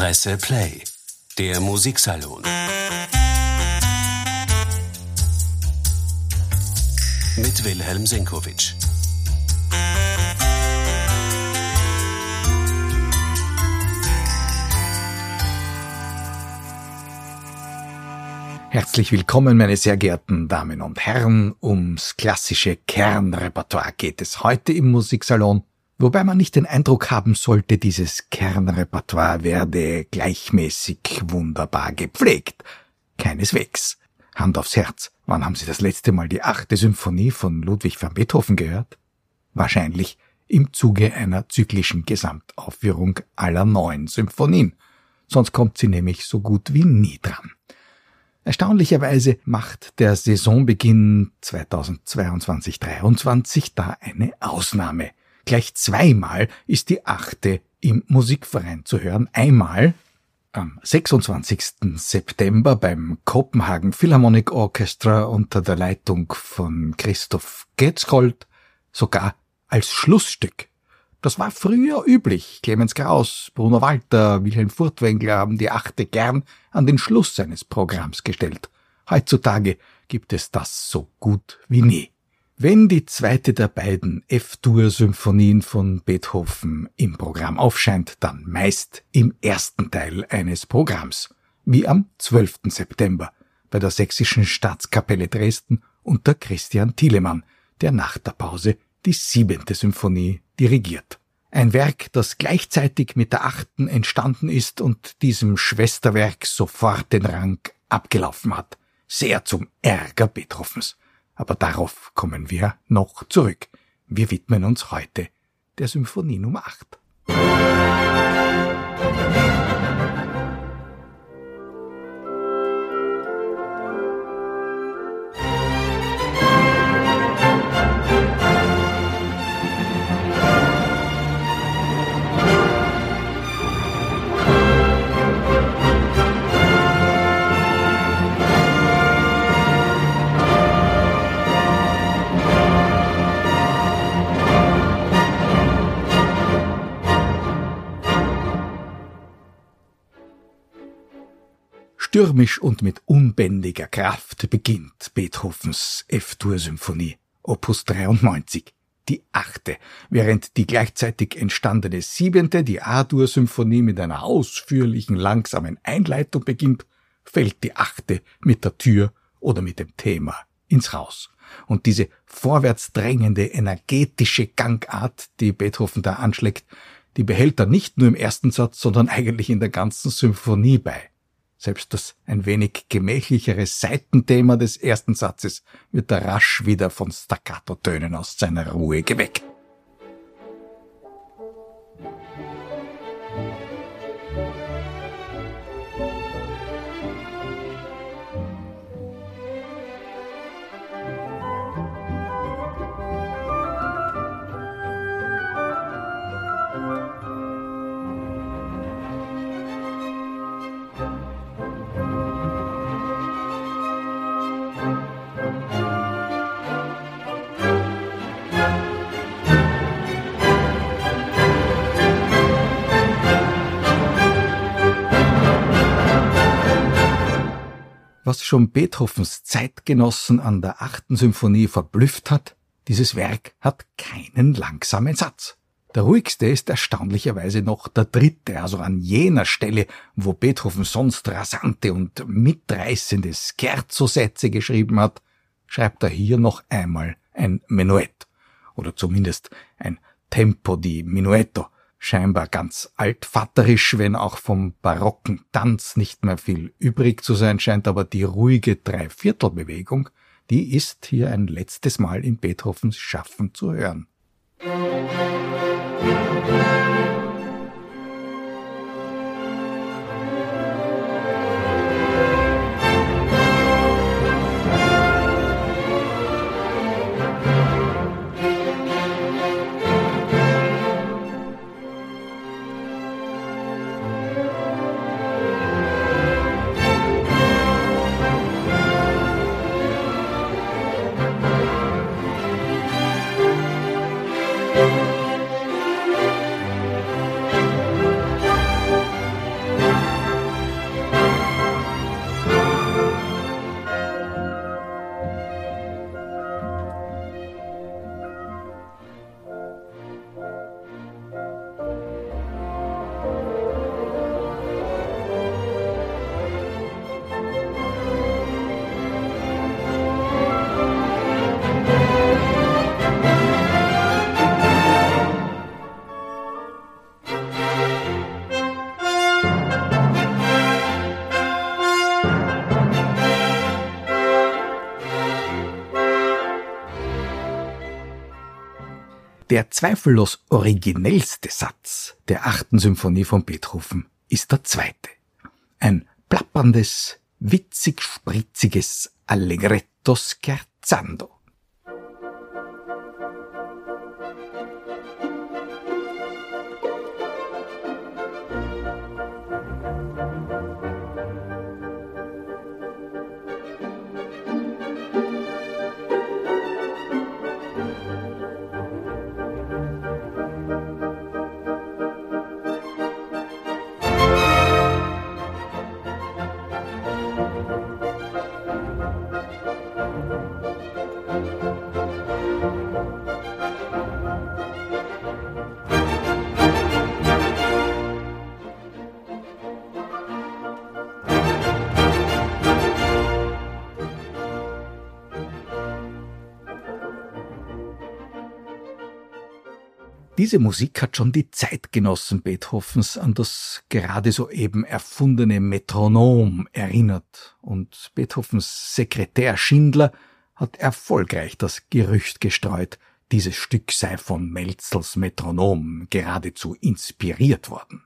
Presse Play, der Musiksalon. Mit Wilhelm Senkowitsch. Herzlich willkommen, meine sehr geehrten Damen und Herren. Ums klassische Kernrepertoire geht es heute im Musiksalon, wobei man nicht den Eindruck haben sollte, dieses Kernrepertoire werde gleichmäßig wunderbar gepflegt. Keineswegs. Hand aufs Herz. Wann haben Sie das letzte Mal die achte Symphonie von Ludwig van Beethoven gehört? Wahrscheinlich im Zuge einer zyklischen Gesamtaufführung aller neun Symphonien. Sonst kommt sie nämlich so gut wie nie dran. Erstaunlicherweise macht der Saisonbeginn 2022-23 da eine Ausnahme. Gleich zweimal ist die achte im Musikverein zu hören. Einmal am 26. September beim Copenhagen Philharmonic Orchestra unter der Leitung von Christoph Getzkold, sogar als Schlussstück das war früher üblich. Clemens Kraus, Bruno Walter, Wilhelm Furtwängler haben die Achte gern an den Schluss seines Programms gestellt. Heutzutage gibt es das so gut wie nie. Wenn die zweite der beiden F-Dur-Symphonien von Beethoven im Programm aufscheint, dann meist im ersten Teil eines Programms, wie am 12. September bei der Sächsischen Staatskapelle Dresden unter Christian Thielemann, der nach der Pause die siebente Symphonie dirigiert. Ein Werk, das gleichzeitig mit der achten entstanden ist und diesem Schwesterwerk sofort den Rang abgelaufen hat. Sehr zum Ärger Beethovens. Aber darauf kommen wir noch zurück. Wir widmen uns heute der Symphonie Nummer 8. Stürmisch und mit unbändiger Kraft beginnt Beethovens F-Dur-Symphonie, Opus 93, die achte, während die gleichzeitig entstandene siebente, die A-Dur-Symphonie mit einer ausführlichen, langsamen Einleitung beginnt, fällt die achte mit der Tür oder mit dem Thema ins Haus. Und diese vorwärts drängende, energetische Gangart, die Beethoven da anschlägt, die behält er nicht nur im ersten Satz, sondern eigentlich in der ganzen Symphonie bei. Selbst das ein wenig gemächlichere Seitenthema des ersten Satzes wird er rasch wieder von Staccato-Tönen aus seiner Ruhe geweckt. Was schon Beethovens Zeitgenossen an der achten Symphonie verblüfft hat, dieses Werk hat keinen langsamen Satz. Der ruhigste ist erstaunlicherweise noch der dritte, also an jener Stelle, wo Beethoven sonst rasante und mitreißende Scherzo-Sätze geschrieben hat, schreibt er hier noch einmal ein Menuett oder zumindest ein Tempo di Minuetto, scheinbar ganz altvatterisch, wenn auch vom barocken Tanz nicht mehr viel übrig zu sein scheint, aber die ruhige Dreiviertelbewegung, die ist hier ein letztes Mal in Beethovens Schaffen zu hören. Musik Der zweifellos originellste Satz der achten Symphonie von Beethoven ist der zweite. Ein plapperndes, witzig spritziges Allegretto scherzando. Diese Musik hat schon die Zeitgenossen Beethovens an das gerade soeben erfundene Metronom erinnert, und Beethovens Sekretär Schindler hat erfolgreich das Gerücht gestreut, dieses Stück sei von Melzels Metronom geradezu inspiriert worden.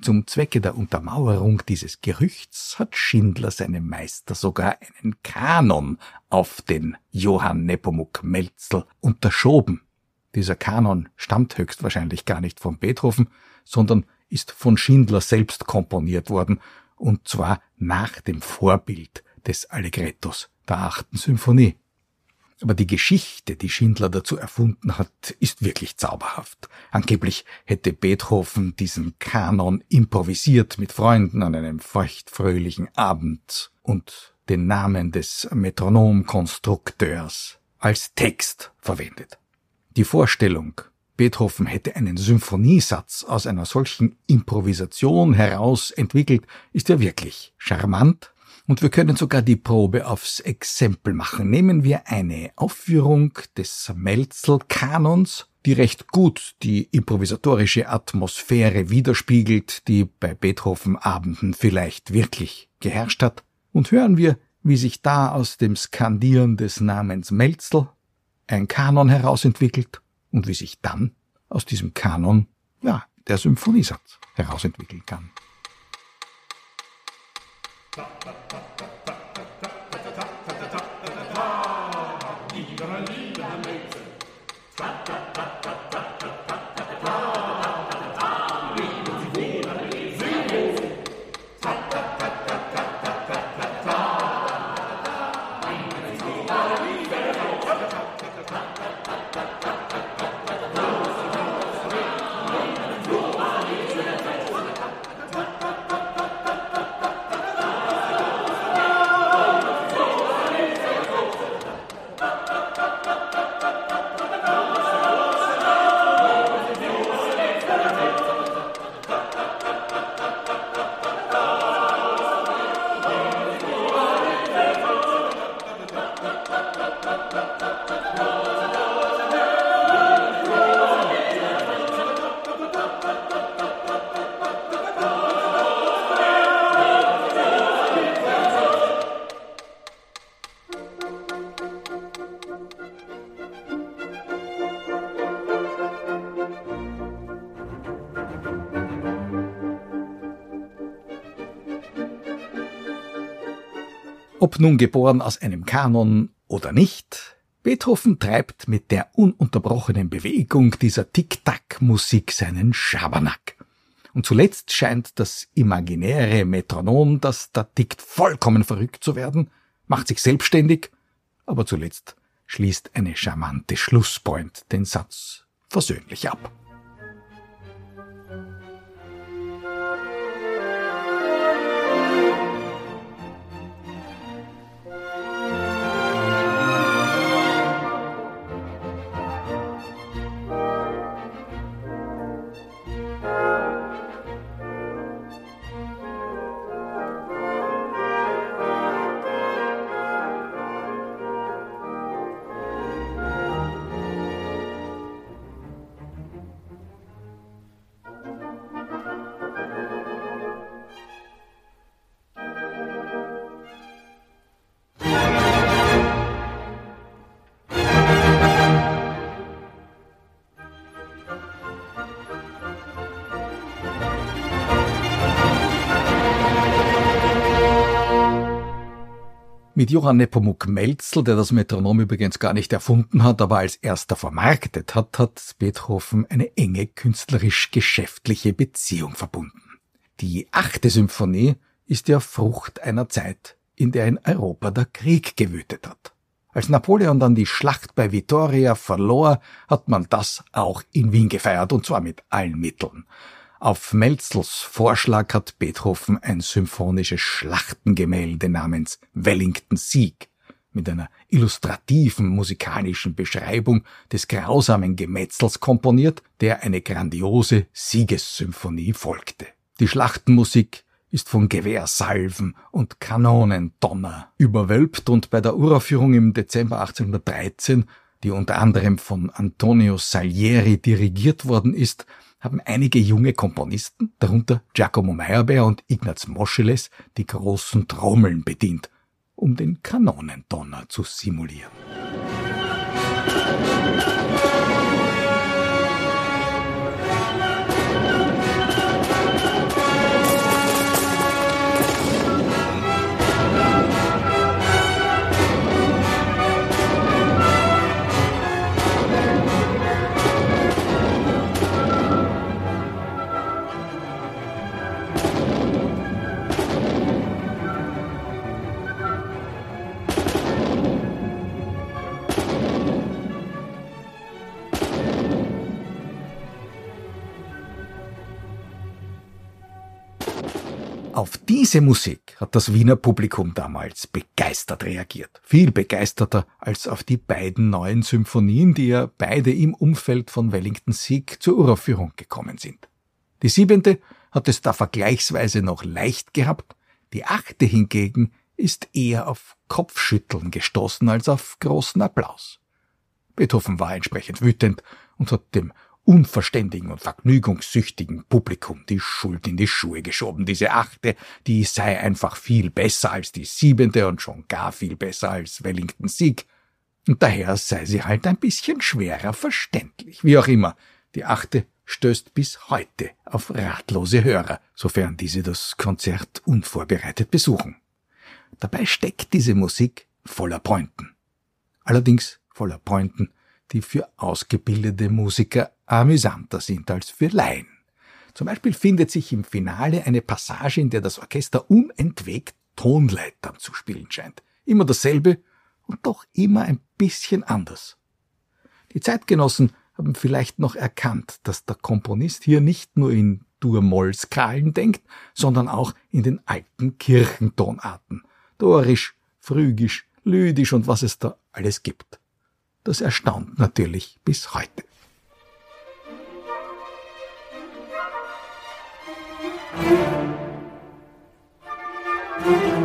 Zum Zwecke der Untermauerung dieses Gerüchts hat Schindler seinem Meister sogar einen Kanon auf den Johann Nepomuk Melzel unterschoben, dieser Kanon stammt höchstwahrscheinlich gar nicht von Beethoven, sondern ist von Schindler selbst komponiert worden, und zwar nach dem Vorbild des Allegrettos der achten Symphonie. Aber die Geschichte, die Schindler dazu erfunden hat, ist wirklich zauberhaft. Angeblich hätte Beethoven diesen Kanon improvisiert mit Freunden an einem feuchtfröhlichen Abend und den Namen des Metronomkonstrukteurs als Text verwendet. Die Vorstellung, Beethoven hätte einen Symphoniesatz aus einer solchen Improvisation heraus entwickelt, ist ja wirklich charmant. Und wir können sogar die Probe aufs Exempel machen. Nehmen wir eine Aufführung des Melzel-Kanons, die recht gut die improvisatorische Atmosphäre widerspiegelt, die bei Beethoven-Abenden vielleicht wirklich geherrscht hat, und hören wir, wie sich da aus dem Skandieren des Namens Melzel ein Kanon herausentwickelt und wie sich dann aus diesem Kanon, ja, der Symphoniesatz herausentwickeln kann. Ob nun geboren aus einem Kanon oder nicht, Beethoven treibt mit der ununterbrochenen Bewegung dieser Tick-Tack-Musik seinen Schabernack. Und zuletzt scheint das imaginäre Metronom, das da tickt, vollkommen verrückt zu werden, macht sich selbstständig, aber zuletzt schließt eine charmante Schlusspoint den Satz versöhnlich ab. Mit Johann Nepomuk Melzel, der das Metronom übrigens gar nicht erfunden hat, aber als erster vermarktet hat, hat Beethoven eine enge künstlerisch-geschäftliche Beziehung verbunden. Die achte Symphonie ist ja Frucht einer Zeit, in der in Europa der Krieg gewütet hat. Als Napoleon dann die Schlacht bei Vittoria verlor, hat man das auch in Wien gefeiert, und zwar mit allen Mitteln. Auf Melzels Vorschlag hat Beethoven ein symphonisches Schlachtengemälde namens Wellington Sieg mit einer illustrativen musikalischen Beschreibung des grausamen Gemetzels komponiert, der eine grandiose Siegessymphonie folgte. Die Schlachtenmusik ist von Gewehrsalven und Kanonendonner überwölbt und bei der Uraufführung im Dezember 1813, die unter anderem von Antonio Salieri dirigiert worden ist, haben einige junge Komponisten, darunter Giacomo Meyerbeer und Ignaz Moscheles, die großen Trommeln bedient, um den Kanonendonner zu simulieren. Auf diese Musik hat das Wiener Publikum damals begeistert reagiert. Viel begeisterter als auf die beiden neuen Symphonien, die ja beide im Umfeld von Wellington Sieg zur Uraufführung gekommen sind. Die siebente hat es da vergleichsweise noch leicht gehabt, die achte hingegen ist eher auf Kopfschütteln gestoßen als auf großen Applaus. Beethoven war entsprechend wütend und hat dem unverständigen und vergnügungssüchtigen Publikum die Schuld in die Schuhe geschoben. Diese achte, die sei einfach viel besser als die siebente und schon gar viel besser als Wellington Sieg. Und daher sei sie halt ein bisschen schwerer verständlich. Wie auch immer, die achte stößt bis heute auf ratlose Hörer, sofern diese das Konzert unvorbereitet besuchen. Dabei steckt diese Musik voller Pointen. Allerdings voller Pointen, die für ausgebildete Musiker amüsanter sind als für Laien. Zum Beispiel findet sich im Finale eine Passage, in der das Orchester unentwegt Tonleitern zu spielen scheint. Immer dasselbe und doch immer ein bisschen anders. Die Zeitgenossen haben vielleicht noch erkannt, dass der Komponist hier nicht nur in Dur-Moll-Skalen denkt, sondern auch in den alten Kirchentonarten. Dorisch, Phrygisch, Lydisch und was es da alles gibt. Das erstaunt natürlich bis heute. Thank you.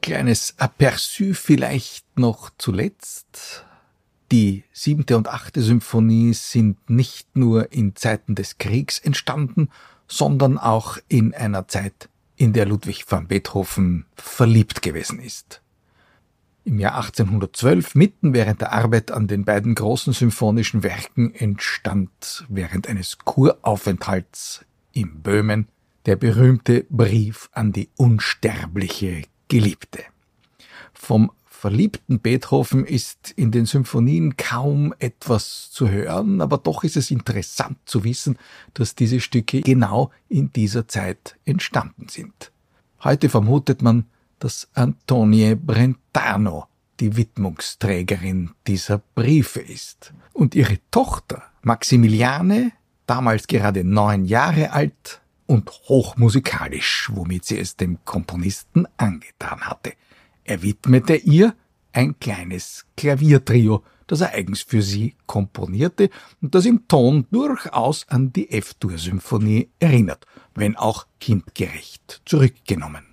Kleines Aperçu vielleicht noch zuletzt. Die siebte und achte Symphonie sind nicht nur in Zeiten des Kriegs entstanden, sondern auch in einer Zeit, in der Ludwig van Beethoven verliebt gewesen ist. Im Jahr 1812, mitten während der Arbeit an den beiden großen symphonischen Werken, entstand während eines Kuraufenthalts in Böhmen der berühmte Brief an die unsterbliche Geliebte. Vom verliebten Beethoven ist in den Symphonien kaum etwas zu hören, aber doch ist es interessant zu wissen, dass diese Stücke genau in dieser Zeit entstanden sind. Heute vermutet man, dass Antonie Brentano die Widmungsträgerin dieser Briefe ist. Und ihre Tochter Maximiliane damals gerade neun Jahre alt und hochmusikalisch, womit sie es dem Komponisten angetan hatte. Er widmete ihr ein kleines Klaviertrio, das er eigens für sie komponierte und das im Ton durchaus an die F-Dur-Symphonie erinnert, wenn auch kindgerecht zurückgenommen.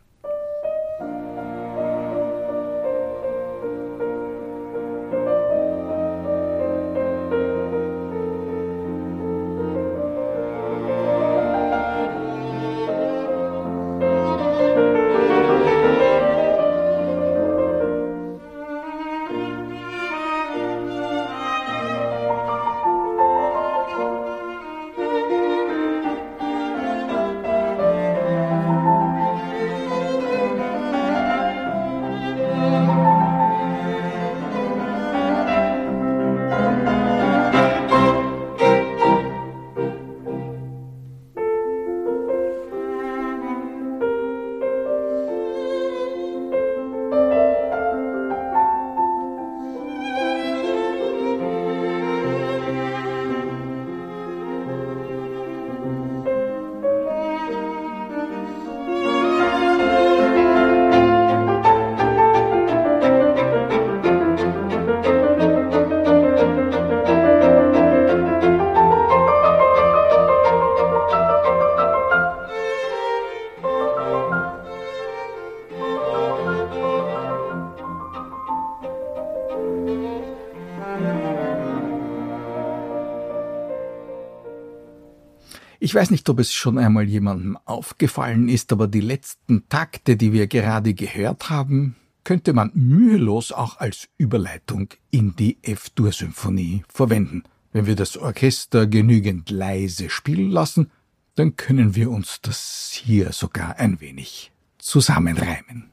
Ich weiß nicht, ob es schon einmal jemandem aufgefallen ist, aber die letzten Takte, die wir gerade gehört haben, könnte man mühelos auch als Überleitung in die F-Dur-Symphonie verwenden. Wenn wir das Orchester genügend leise spielen lassen, dann können wir uns das hier sogar ein wenig zusammenreimen.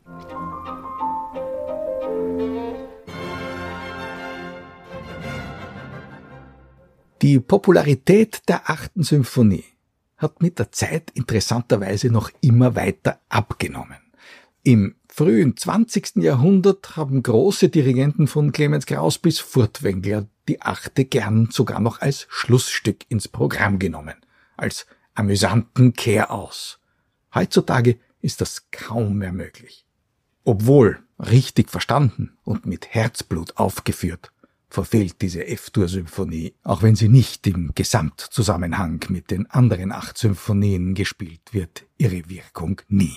Die Popularität der achten Symphonie hat mit der Zeit interessanterweise noch immer weiter abgenommen. Im frühen 20. Jahrhundert haben große Dirigenten von Clemens Kraus bis Furtwängler die Achte gern sogar noch als Schlussstück ins Programm genommen, als amüsanten Kehraus. Heutzutage ist das kaum mehr möglich. Obwohl richtig verstanden und mit Herzblut aufgeführt, verfehlt diese F-Dur-Symphonie, auch wenn sie nicht im Gesamtzusammenhang mit den anderen acht Symphonien gespielt wird, ihre Wirkung nie.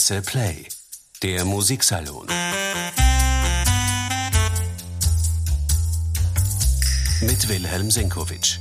Presse Play, der Musiksalon. Mit Wilhelm Senkowitsch.